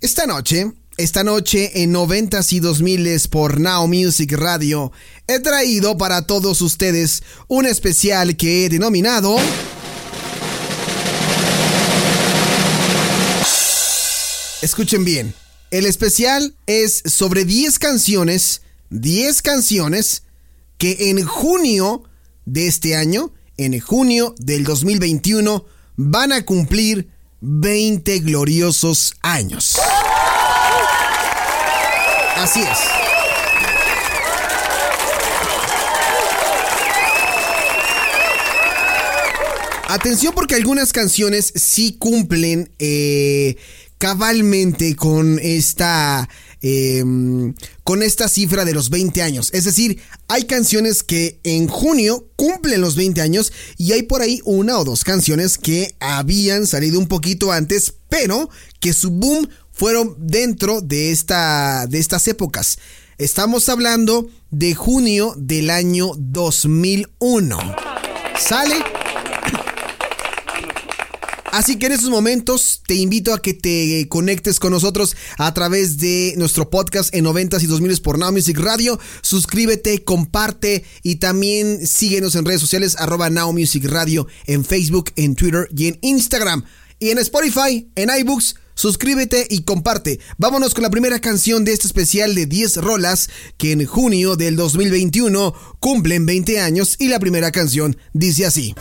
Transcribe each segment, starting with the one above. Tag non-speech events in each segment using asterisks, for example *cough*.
Esta noche, esta noche en 90s y 2000s por Now Music Radio, he traído para todos ustedes un especial que he denominado... Escuchen bien, el especial es sobre 10 canciones, 10 canciones que en junio de este año, en junio del 2021, van a cumplir 20 gloriosos años. Así es. Atención porque algunas canciones sí cumplen eh, cabalmente con esta em, con esta cifra de los 20 años. Es decir, hay canciones que en junio cumplen los 20 años y hay por ahí una o dos canciones que habían salido un poquito antes, pero que su boom fueron dentro de, esta, de estas épocas. Estamos hablando de junio del año 2001. ¿Sale? Así que en estos momentos te invito a que te conectes con nosotros a través de nuestro podcast en 90s y 2000 por Now Music Radio. Suscríbete, comparte y también síguenos en redes sociales arroba Now Music Radio en Facebook, en Twitter y en Instagram. Y en Spotify, en iBooks, suscríbete y comparte. Vámonos con la primera canción de este especial de 10 rolas que en junio del 2021 cumplen 20 años y la primera canción dice así.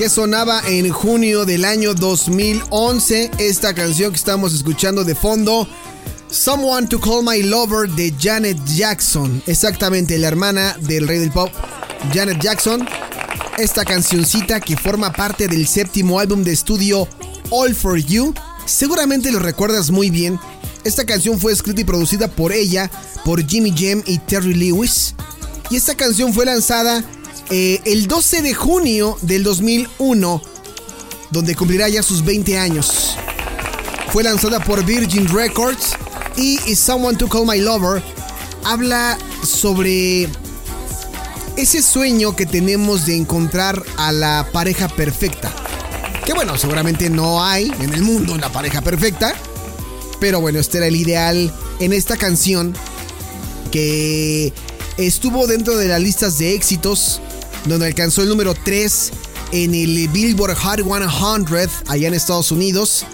Que sonaba en junio del año 2011. Esta canción que estamos escuchando de fondo, Someone to Call My Lover de Janet Jackson. Exactamente, la hermana del rey del pop, Janet Jackson. Esta cancioncita que forma parte del séptimo álbum de estudio All For You. Seguramente lo recuerdas muy bien. Esta canción fue escrita y producida por ella, por Jimmy Jam y Terry Lewis. Y esta canción fue lanzada eh, el 12 de junio del 2001, donde cumplirá ya sus 20 años. Fue lanzada por Virgin Records y Someone to Call My Lover habla sobre ese sueño que tenemos de encontrar a la pareja perfecta. Que bueno, seguramente no hay en el mundo una pareja perfecta. Pero bueno, este era el ideal en esta canción que estuvo dentro de las listas de éxitos donde alcanzó el número 3 en el Billboard Hot 100 allá en Estados Unidos.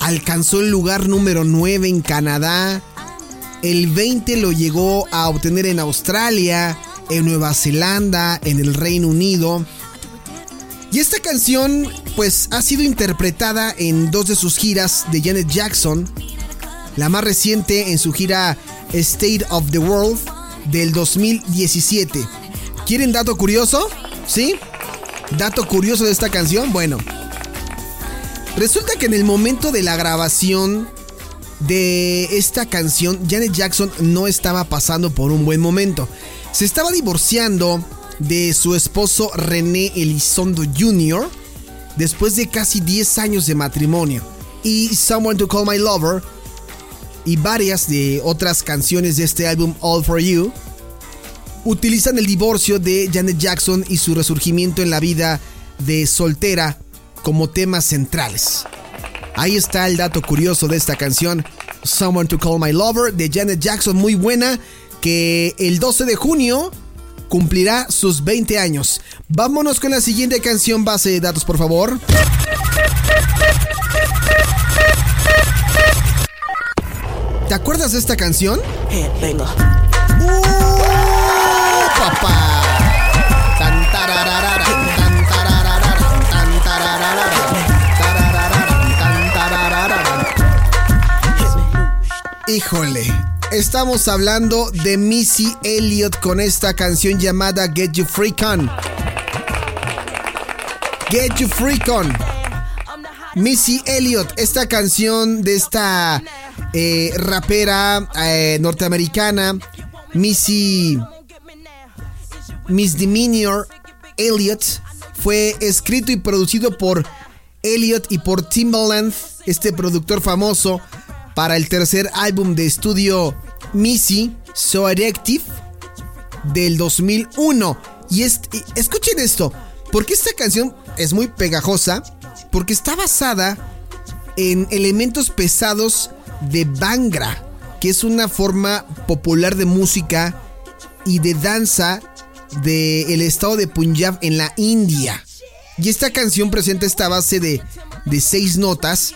Alcanzó el lugar número 9 en Canadá. El 20 lo llegó a obtener en Australia, en Nueva Zelanda, en el Reino Unido. Y esta canción pues ha sido interpretada en dos de sus giras de Janet Jackson. La más reciente en su gira State of the World del 2017. ¿Quieren dato curioso? ¿Sí? Dato curioso de esta canción. Bueno, resulta que en el momento de la grabación de esta canción, Janet Jackson no estaba pasando por un buen momento. Se estaba divorciando de su esposo René Elizondo Jr. después de casi 10 años de matrimonio. Y Someone to Call My Lover y varias de otras canciones de este álbum All For You utilizan el divorcio de Janet Jackson y su resurgimiento en la vida de soltera como temas centrales. Ahí está el dato curioso de esta canción, Someone to Call My Lover, de Janet Jackson, muy buena, que el 12 de junio cumplirá sus 20 años. Vámonos con la siguiente canción base de datos, por favor. ¿Te acuerdas de esta canción? Vengo. Híjole, estamos hablando de Missy Elliott con esta canción llamada Get You Freak On. Get You Freak On. Missy Elliott, esta canción de esta eh, rapera eh, norteamericana, Missy Miss Misdemeanor Elliott, fue escrito y producido por Elliott y por Timbaland, este productor famoso para el tercer álbum de estudio Missy, So Addictive. del 2001. Y, escuchen esto, porque esta canción es muy pegajosa, porque está basada en elementos pesados de Bangra, que es una forma popular de música y de danza del estado de Punjab en la India. Y esta canción presenta esta base de, de seis notas,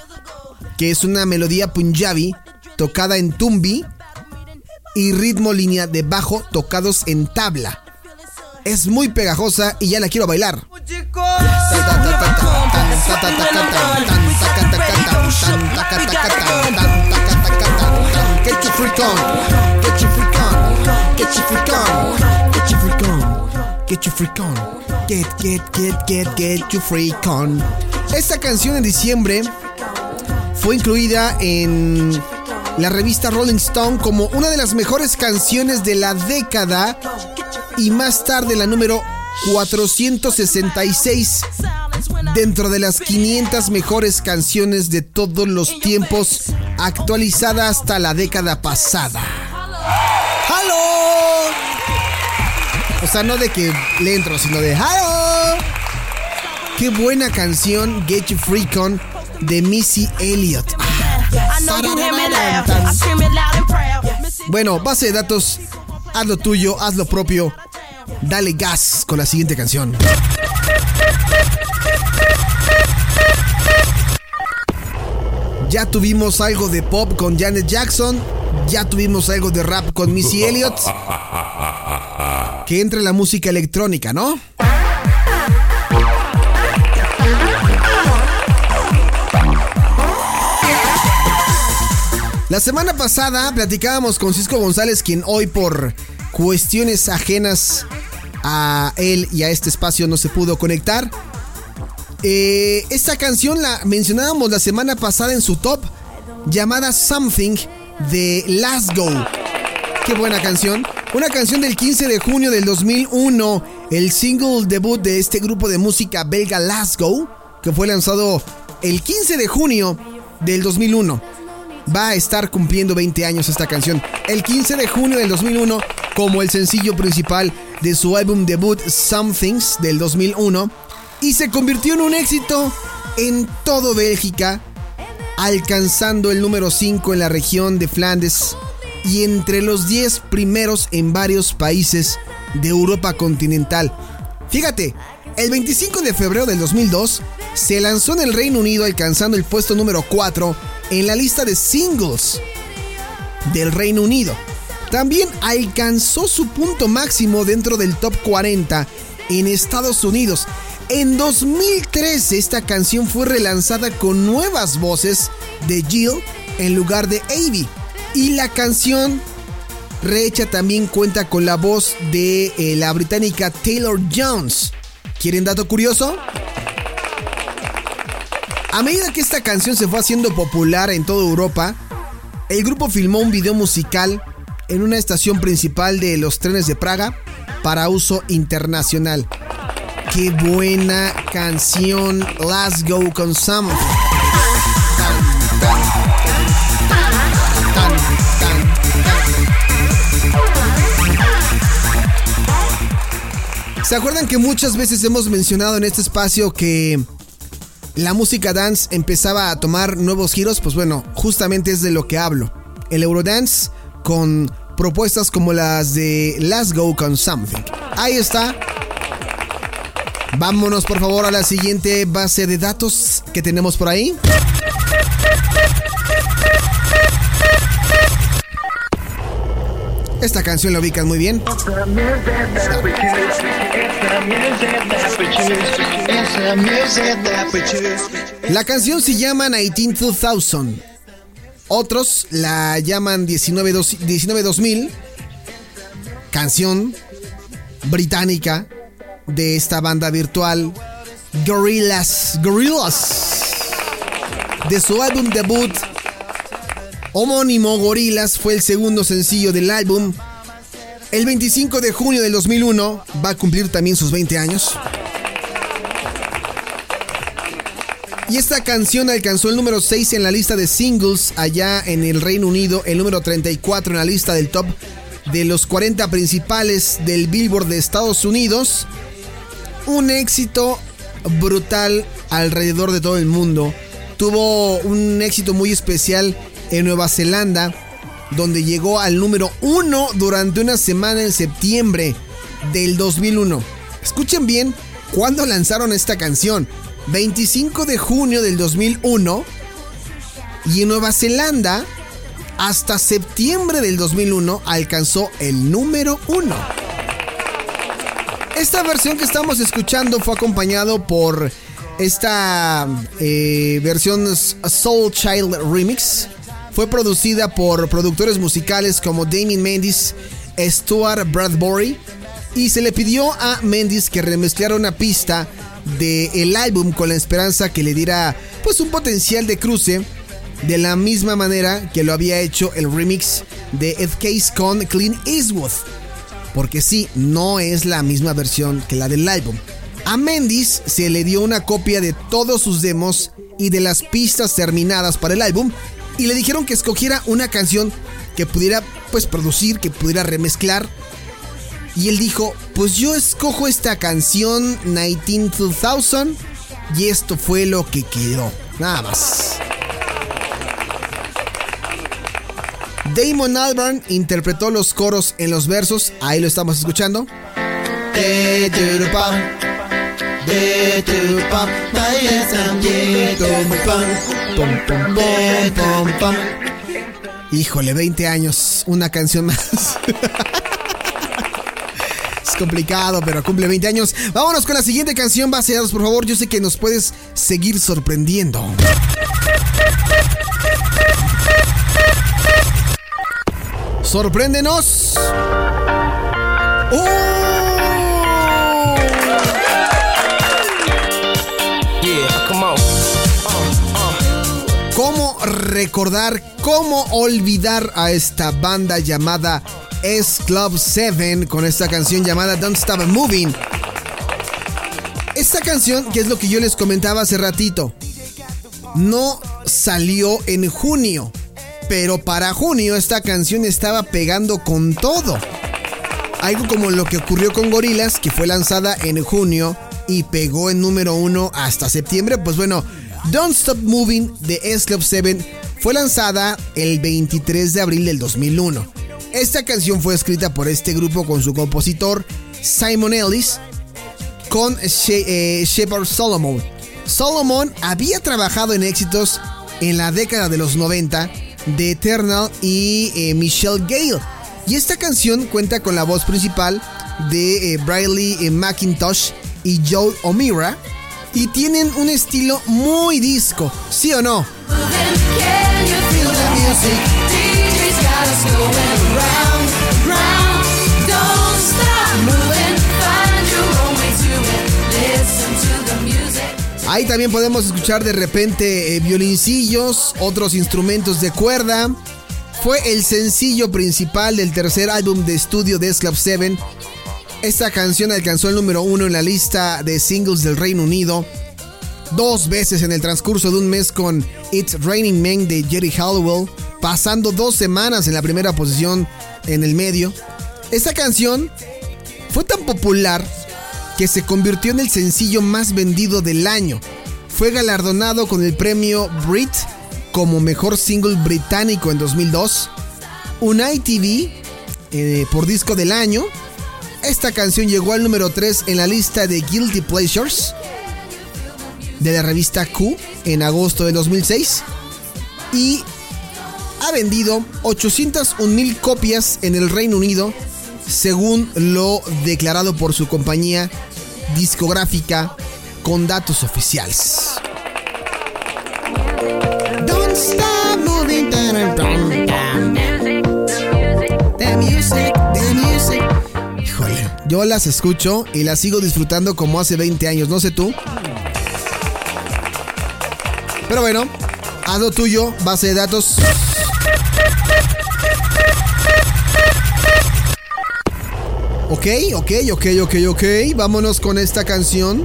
que es una melodía punjabi tocada en tumbi y ritmo línea de bajo tocados en tabla. Es muy pegajosa y ya la quiero bailar. Get your freak on, get, get, get, get, get your freak on. Esta canción en diciembre fue incluida en la revista Rolling Stone como una de las mejores canciones de la década y más tarde la número 466 dentro de las 500 mejores canciones de todos los tiempos actualizada hasta la década pasada. ¡Halo! O sea, no de que le entro, sino de ¡Halo! Qué buena canción Get You Freak On de Missy Elliott. Bueno, base de datos, haz lo tuyo, haz lo propio. Dale gas con la siguiente canción. Ya tuvimos algo de pop con Janet Jackson. Ya tuvimos algo de rap con Missy Elliott. *laughs* Que entre la música electrónica, ¿no? La semana pasada platicábamos con Cisco González, quien hoy por cuestiones ajenas a él y a este espacio no se pudo conectar. Eh, esta canción la mencionábamos la semana pasada en su top, llamada Something de Go. Qué buena canción. Una canción del 15 de junio del 2001, el single debut de este grupo de música belga Go, que fue lanzado el 15 de junio del 2001. Va a estar cumpliendo 20 años esta canción. El 15 de junio del 2001, como el sencillo principal de su álbum debut Somethings del 2001 y se convirtió en un éxito en todo Bélgica, alcanzando el número 5 en la región de Flandes y entre los 10 primeros en varios países de Europa continental. Fíjate, el 25 de febrero del 2002 se lanzó en el Reino Unido alcanzando el puesto número 4 en la lista de singles del Reino Unido. También alcanzó su punto máximo dentro del top 40 en Estados Unidos en 2013 esta canción fue relanzada con nuevas voces de Jill en lugar de Avi. Y la canción rehecha también cuenta con la voz de eh, la británica Taylor Jones. ¿Quieren dato curioso? A medida que esta canción se fue haciendo popular en toda Europa, el grupo filmó un video musical en una estación principal de los trenes de Praga para uso internacional. Qué buena canción. Let's go con Sam. ¿Se acuerdan que muchas veces hemos mencionado en este espacio que la música dance empezaba a tomar nuevos giros? Pues bueno, justamente es de lo que hablo. El Eurodance con propuestas como las de Let's Go con Something. Ahí está, Vámonos por favor a la siguiente base de datos que tenemos por ahí. Esta canción la ubican muy bien. La canción se llama 19 Otros la llaman 19-2000. Canción británica de esta banda virtual, Gorillaz. Gorillaz. De su álbum debut homónimo, Gorillaz fue el segundo sencillo del álbum. El 25 de junio del 2001 va a cumplir también sus 20 años. Y esta canción alcanzó el número 6 en la lista de singles allá en el Reino Unido, el número 34 en la lista del top de los 40 principales del Billboard de Estados Unidos. Un éxito brutal alrededor de todo el mundo. Tuvo un éxito muy especial en Nueva Zelanda, donde llegó al número uno durante una semana en septiembre del 2001. Escuchen bien cuándo lanzaron esta canción. 25 de junio del 2001. Y en Nueva Zelanda, hasta septiembre del 2001, alcanzó el número uno. Esta versión que estamos escuchando fue acompañado por esta eh, versión Soul Child Remix. Fue producida por productores musicales como Damien Mendes, Stuart Bradbury, y se le pidió a Mendes que remezclara una pista del álbum con la esperanza que le diera pues un potencial de cruce de la misma manera que lo había hecho el remix de Ed Case con Clean Eastwood. Porque sí, no es la misma versión que la del álbum. A Mendes se le dio una copia de todos sus demos y de las pistas terminadas para el álbum y le dijeron que escogiera una canción que pudiera pues producir, que pudiera remezclar y él dijo, pues yo escojo esta canción 19000 y esto fue lo que quedó. Nada más. Damon Albarn interpretó los coros en los versos, ahí lo estamos escuchando. Híjole, 20 años, una canción más. complicado, pero cumple 20 años. Vámonos con la siguiente canción, Baseados, por favor. Yo sé que nos puedes seguir sorprendiendo. Sorpréndenos. ¡Oh! Recordar, cómo olvidar a esta banda llamada es Club 7 con esta canción llamada Don't Stop Moving. Esta canción, que es lo que yo les comentaba hace ratito, no salió en junio, pero para junio esta canción estaba pegando con todo. Algo como lo que ocurrió con Gorilas, que fue lanzada en junio y pegó en número uno hasta septiembre. Pues bueno, Don't Stop Moving de S Club 7 fue lanzada el 23 de abril del 2001. Esta canción fue escrita por este grupo con su compositor Simon Ellis con eh, Shepard Solomon. Solomon había trabajado en éxitos en la década de los 90 de Eternal y eh, Michelle Gale. Y esta canción cuenta con la voz principal de eh, Briley McIntosh y Joe O'Meara y tienen un estilo muy disco, ¿sí o no? Ahí también podemos escuchar de repente eh, violincillos, otros instrumentos de cuerda. Fue el sencillo principal del tercer álbum de estudio de Club 7. Esta canción alcanzó el número uno en la lista de singles del Reino Unido dos veces en el transcurso de un mes con It's Raining Men de Jerry Halliwell, pasando dos semanas en la primera posición en el medio. Esta canción fue tan popular que se convirtió en el sencillo más vendido del año. Fue galardonado con el premio Brit como mejor single británico en 2002, un ITV por disco del año. Esta canción llegó al número 3 en la lista de Guilty Pleasures de la revista Q en agosto de 2006 y ha vendido 801 mil copias en el Reino Unido, según lo declarado por su compañía discográfica con datos oficiales. Híjole, yo las escucho y las sigo disfrutando como hace 20 años, no sé tú. Pero bueno, hazlo tuyo, base de datos. Ok, ok, ok, ok, ok. Vámonos con esta canción.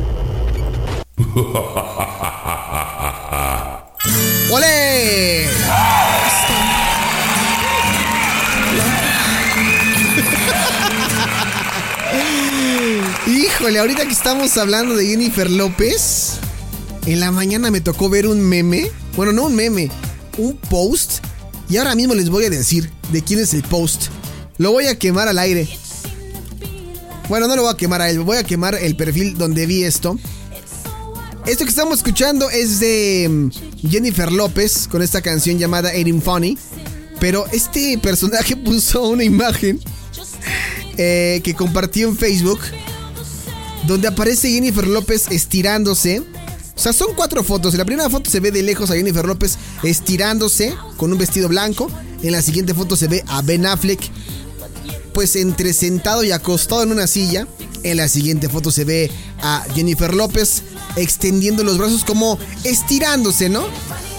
*laughs* ¡Ole! *laughs* Híjole, ahorita que estamos hablando de Jennifer López en la mañana me tocó ver un meme. Bueno, no un meme, un post. Y ahora mismo les voy a decir de quién es el post. Lo voy a quemar al aire. Bueno, no lo voy a quemar a él, voy a quemar el perfil donde vi esto. Esto que estamos escuchando es de mm, Jennifer López con esta canción llamada Erin Funny. Pero este personaje *laughs* puso una imagen eh, que compartió en Facebook donde aparece Jennifer López estirándose. O sea, son cuatro fotos. En la primera foto se ve de lejos a Jennifer López estirándose con un vestido blanco. En la siguiente foto se ve a Ben Affleck pues entre sentado y acostado en una silla. En la siguiente foto se ve a Jennifer López extendiendo los brazos como estirándose, ¿no?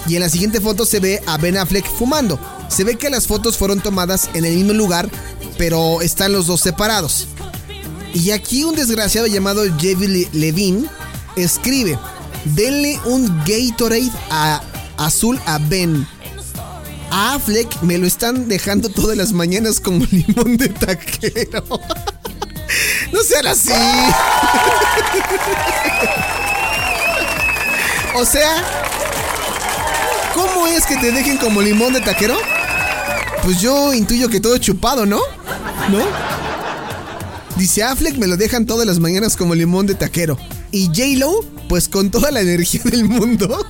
Y en la siguiente foto se ve a Ben Affleck fumando. Se ve que las fotos fueron tomadas en el mismo lugar, pero están los dos separados. Y aquí un desgraciado llamado Jevy Levine escribe, denle un Gatorade a azul a Ben. A Affleck me lo están dejando todas las mañanas como *laughs* limón de taquero. *laughs* no sean así. *laughs* o sea, ¿cómo es que te dejen como limón de taquero? Pues yo intuyo que todo chupado, ¿no? ¿No? Dice Affleck me lo dejan todas las mañanas como limón de taquero. Y J-Lo, pues con toda la energía del mundo,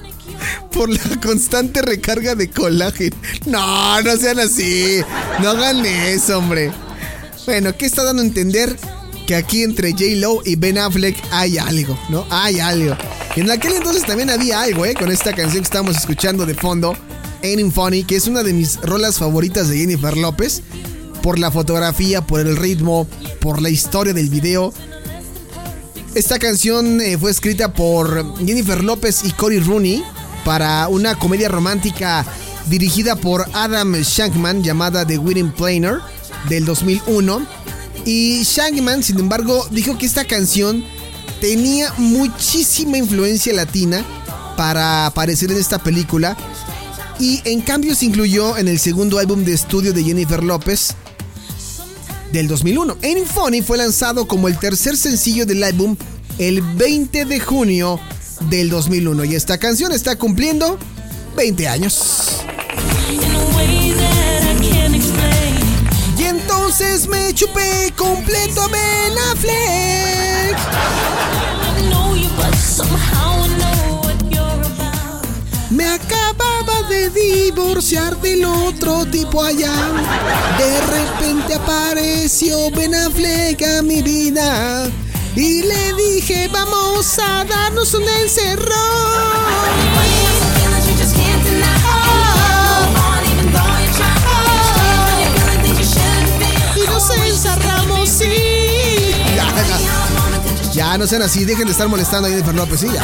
por la constante recarga de colágeno. No, no sean así. No hagan eso, hombre. Bueno, ¿qué está dando a entender? Que aquí entre J-Lo y Ben Affleck hay algo, ¿no? Hay algo. Y en aquel entonces también había algo, ¿eh? Con esta canción que estamos escuchando de fondo, Ain't Funny, que es una de mis rolas favoritas de Jennifer López. Por la fotografía, por el ritmo, por la historia del video. Esta canción eh, fue escrita por Jennifer López y Cory Rooney para una comedia romántica dirigida por Adam Shankman llamada The Wedding Planner del 2001. Y Shankman, sin embargo, dijo que esta canción tenía muchísima influencia latina para aparecer en esta película. Y en cambio se incluyó en el segundo álbum de estudio de Jennifer López del 2001. Ain't Funny fue lanzado como el tercer sencillo del álbum el 20 de junio del 2001 y esta canción está cumpliendo 20 años. Y entonces me chupé completo a Ben Affleck. Me acababa de divorciar del otro tipo allá. De repente apareció Ben Affleck a mi vida. Y le dije, vamos a darnos un encerrón. Encerramos, sí. *laughs* Ya, no sean así, dejen de estar molestando a Jennifer López, sí, ya.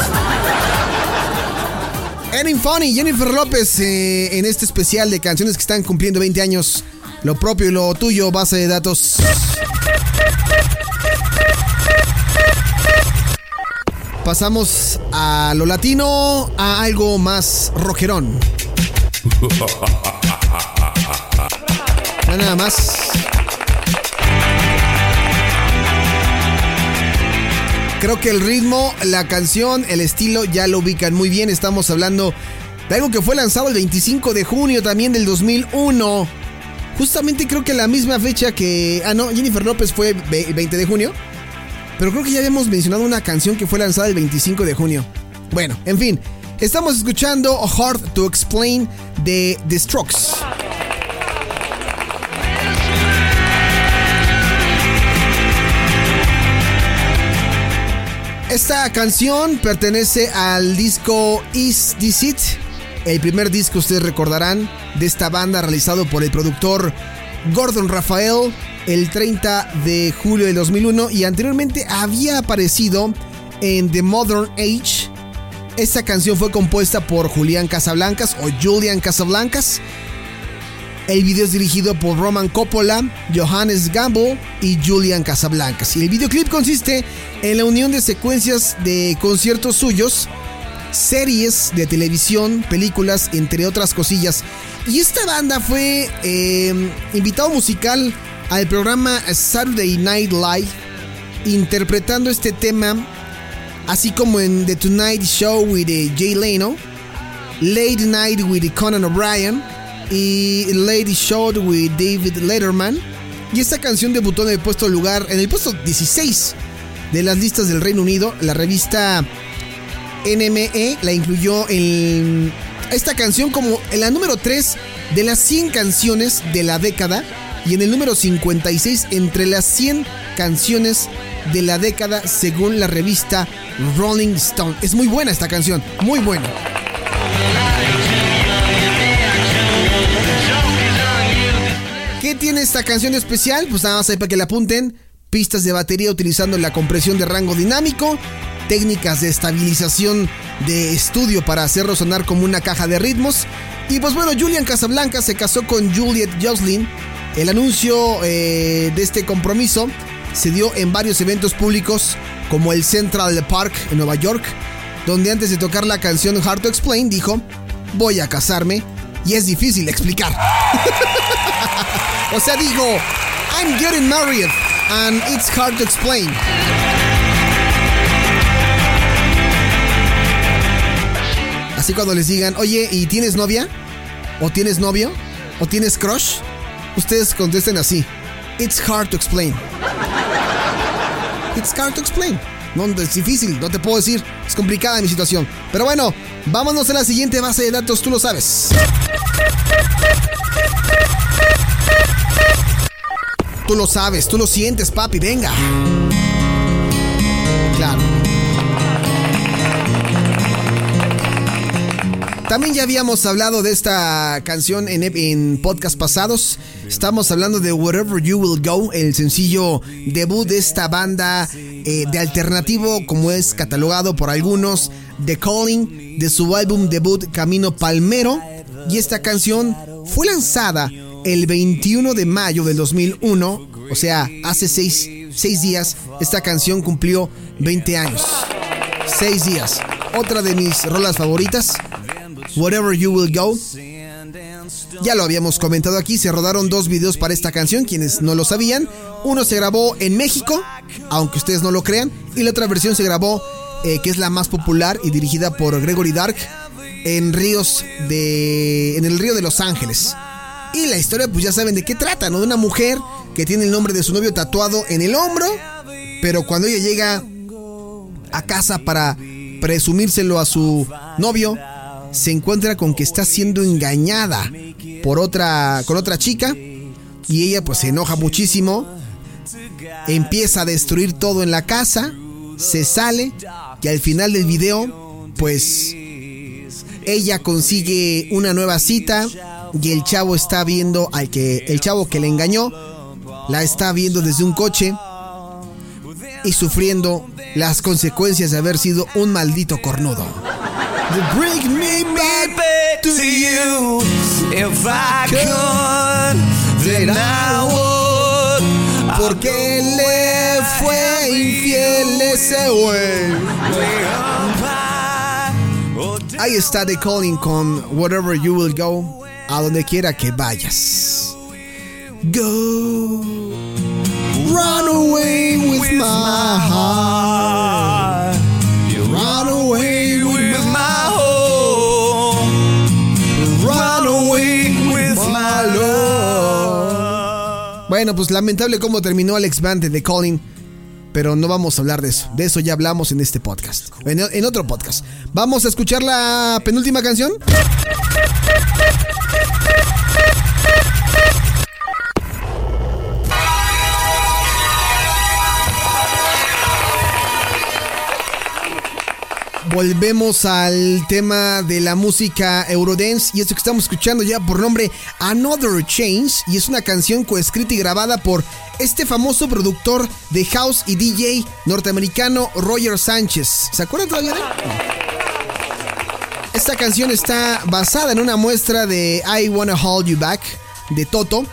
Erin Funny, Jennifer López, eh, en este especial de canciones que están cumpliendo 20 años. Lo propio y lo tuyo, base de datos. Pasamos a lo latino, a algo más rojerón. Nada más. Creo que el ritmo, la canción, el estilo ya lo ubican muy bien. Estamos hablando de algo que fue lanzado el 25 de junio también del 2001. Justamente creo que la misma fecha que... Ah, no, Jennifer López fue el 20 de junio. Pero creo que ya habíamos mencionado una canción que fue lanzada el 25 de junio. Bueno, en fin, estamos escuchando Hard to Explain de The Strokes. Esta canción pertenece al disco Is This It, el primer disco ustedes recordarán de esta banda realizado por el productor Gordon Rafael el 30 de julio de 2001 y anteriormente había aparecido en The Modern Age. Esta canción fue compuesta por Julián Casablancas o Julian Casablancas. El video es dirigido por Roman Coppola, Johannes Gamble y Julian Casablancas. Y el videoclip consiste en la unión de secuencias de conciertos suyos, series de televisión, películas, entre otras cosillas. Y esta banda fue eh, invitado musical al programa Saturday Night Live interpretando este tema, así como en The Tonight Show with eh, Jay Leno, Late Night with Conan O'Brien y Lady Show with David Letterman. Y esta canción debutó en el puesto lugar, en el puesto 16 de las listas del Reino Unido. La revista NME la incluyó en esta canción como en la número 3 de las 100 canciones de la década y en el número 56 entre las 100 canciones de la década según la revista Rolling Stone. Es muy buena esta canción, muy buena. ¿Qué tiene esta canción especial? Pues nada más ahí para que la apunten. Pistas de batería utilizando la compresión de rango dinámico, técnicas de estabilización de estudio para hacerlo sonar como una caja de ritmos. Y pues bueno, Julian Casablanca se casó con Juliet Jocelyn. El anuncio eh, de este compromiso se dio en varios eventos públicos como el Central Park en Nueva York, donde antes de tocar la canción Hard to Explain dijo, voy a casarme y es difícil explicar. *laughs* o sea, digo, I'm getting married and it's hard to explain. Así cuando les digan, oye, ¿y tienes novia? ¿O tienes novio? ¿O tienes crush? Ustedes contesten así. It's hard to explain. It's hard to explain. No, es difícil, no te puedo decir. Es complicada mi situación. Pero bueno, vámonos a la siguiente base de datos, tú lo sabes. Tú lo sabes, tú lo sientes, papi, venga. También ya habíamos hablado de esta canción en, en podcast pasados. Estamos hablando de Wherever You Will Go, el sencillo debut de esta banda eh, de alternativo, como es catalogado por algunos, The Calling, de su álbum debut Camino Palmero. Y esta canción fue lanzada el 21 de mayo del 2001, o sea, hace seis, seis días, esta canción cumplió 20 años. Seis días. Otra de mis rolas favoritas. Whatever You Will Go. Ya lo habíamos comentado aquí, se rodaron dos videos para esta canción, quienes no lo sabían. Uno se grabó en México, aunque ustedes no lo crean, y la otra versión se grabó, eh, que es la más popular y dirigida por Gregory Dark, en ríos de. en el río de Los Ángeles. Y la historia, pues ya saben de qué trata, ¿no? De una mujer que tiene el nombre de su novio tatuado en el hombro, pero cuando ella llega a casa para presumírselo a su novio, se encuentra con que está siendo engañada por otra con otra chica y ella pues se enoja muchísimo, empieza a destruir todo en la casa, se sale y al final del video pues ella consigue una nueva cita y el chavo está viendo al que el chavo que le engañó la está viendo desde un coche y sufriendo las consecuencias de haber sido un maldito cornudo. Bring me back to you. If I could, then I would. Porque le fue infiel ese güey. Ahí está The Calling con Whatever You Will Go, a donde quiera que vayas. Go, run away with my heart. Bueno, pues lamentable cómo terminó Alex Band de The Calling. Pero no vamos a hablar de eso. De eso ya hablamos en este podcast. En, en otro podcast. Vamos a escuchar la penúltima canción. Volvemos al tema de la música Eurodance y esto que estamos escuchando ya por nombre Another Change y es una canción coescrita y grabada por este famoso productor de house y DJ norteamericano Roger Sánchez. ¿Se acuerdan todavía? Esta canción está basada en una muestra de I Wanna Hold You Back de Toto.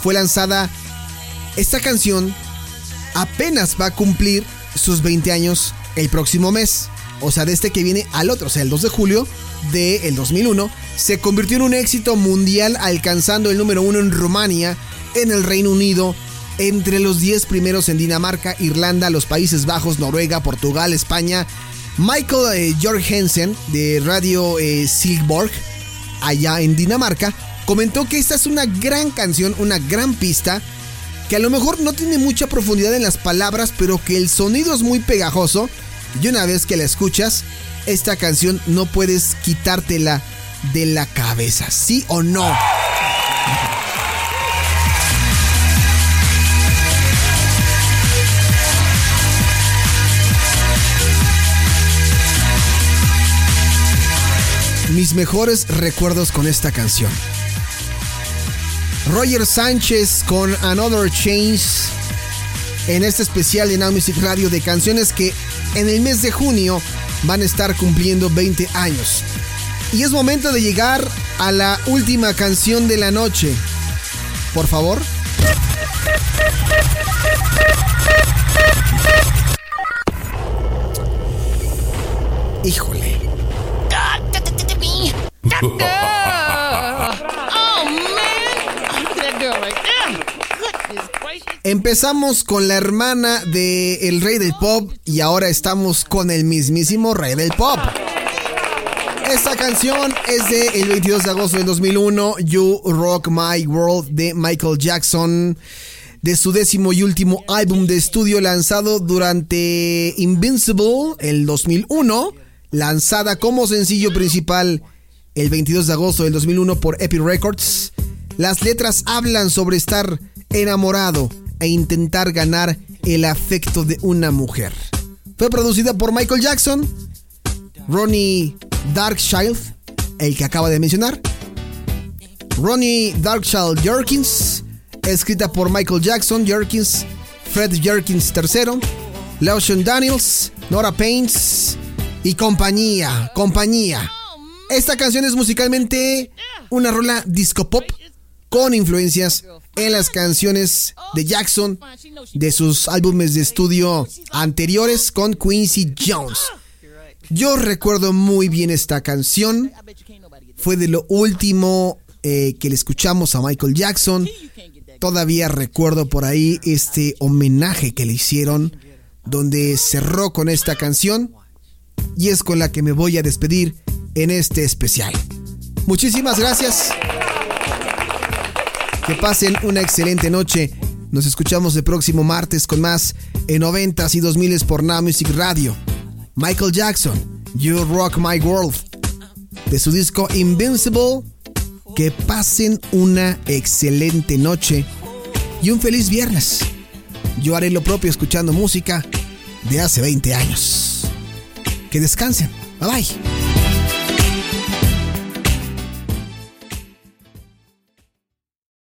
Fue lanzada esta canción apenas va a cumplir sus 20 años el próximo mes o sea, de este que viene al otro, o sea, el 2 de julio del 2001, se convirtió en un éxito mundial alcanzando el número uno en Rumania, en el Reino Unido, entre los 10 primeros en Dinamarca, Irlanda, los Países Bajos, Noruega, Portugal, España. Michael eh, Jorgensen de Radio eh, Silkeborg, allá en Dinamarca, comentó que esta es una gran canción, una gran pista, que a lo mejor no tiene mucha profundidad en las palabras, pero que el sonido es muy pegajoso. Y una vez que la escuchas, esta canción no puedes quitártela de la cabeza, ¿sí o no? Mis mejores recuerdos con esta canción. Roger Sánchez con Another Change en este especial de Now Music Radio de canciones que en el mes de junio van a estar cumpliendo 20 años. Y es momento de llegar a la última canción de la noche. Por favor. Híjole. Empezamos con la hermana de el rey del pop y ahora estamos con el mismísimo rey del pop. Esta canción es de el 22 de agosto del 2001, You Rock My World de Michael Jackson, de su décimo y último álbum de estudio lanzado durante Invincible el 2001, lanzada como sencillo principal el 22 de agosto del 2001 por Epic Records. Las letras hablan sobre estar enamorado e intentar ganar el afecto de una mujer. Fue producida por Michael Jackson, Ronnie Darkshield, el que acaba de mencionar, Ronnie Darkshield Jerkins, escrita por Michael Jackson, Jerkins, Fred Jerkins III, Leotion Daniels, Nora Paints y compañía, compañía. Esta canción es musicalmente una rola disco pop con influencias en las canciones de Jackson de sus álbumes de estudio anteriores con Quincy Jones. Yo recuerdo muy bien esta canción. Fue de lo último eh, que le escuchamos a Michael Jackson. Todavía recuerdo por ahí este homenaje que le hicieron, donde cerró con esta canción. Y es con la que me voy a despedir en este especial. Muchísimas gracias. Que pasen una excelente noche. Nos escuchamos el próximo martes con más en 90s y 2000s por Now Music Radio. Michael Jackson, You Rock My World. De su disco Invincible. Que pasen una excelente noche y un feliz viernes. Yo haré lo propio escuchando música de hace 20 años. Que descansen. Bye bye.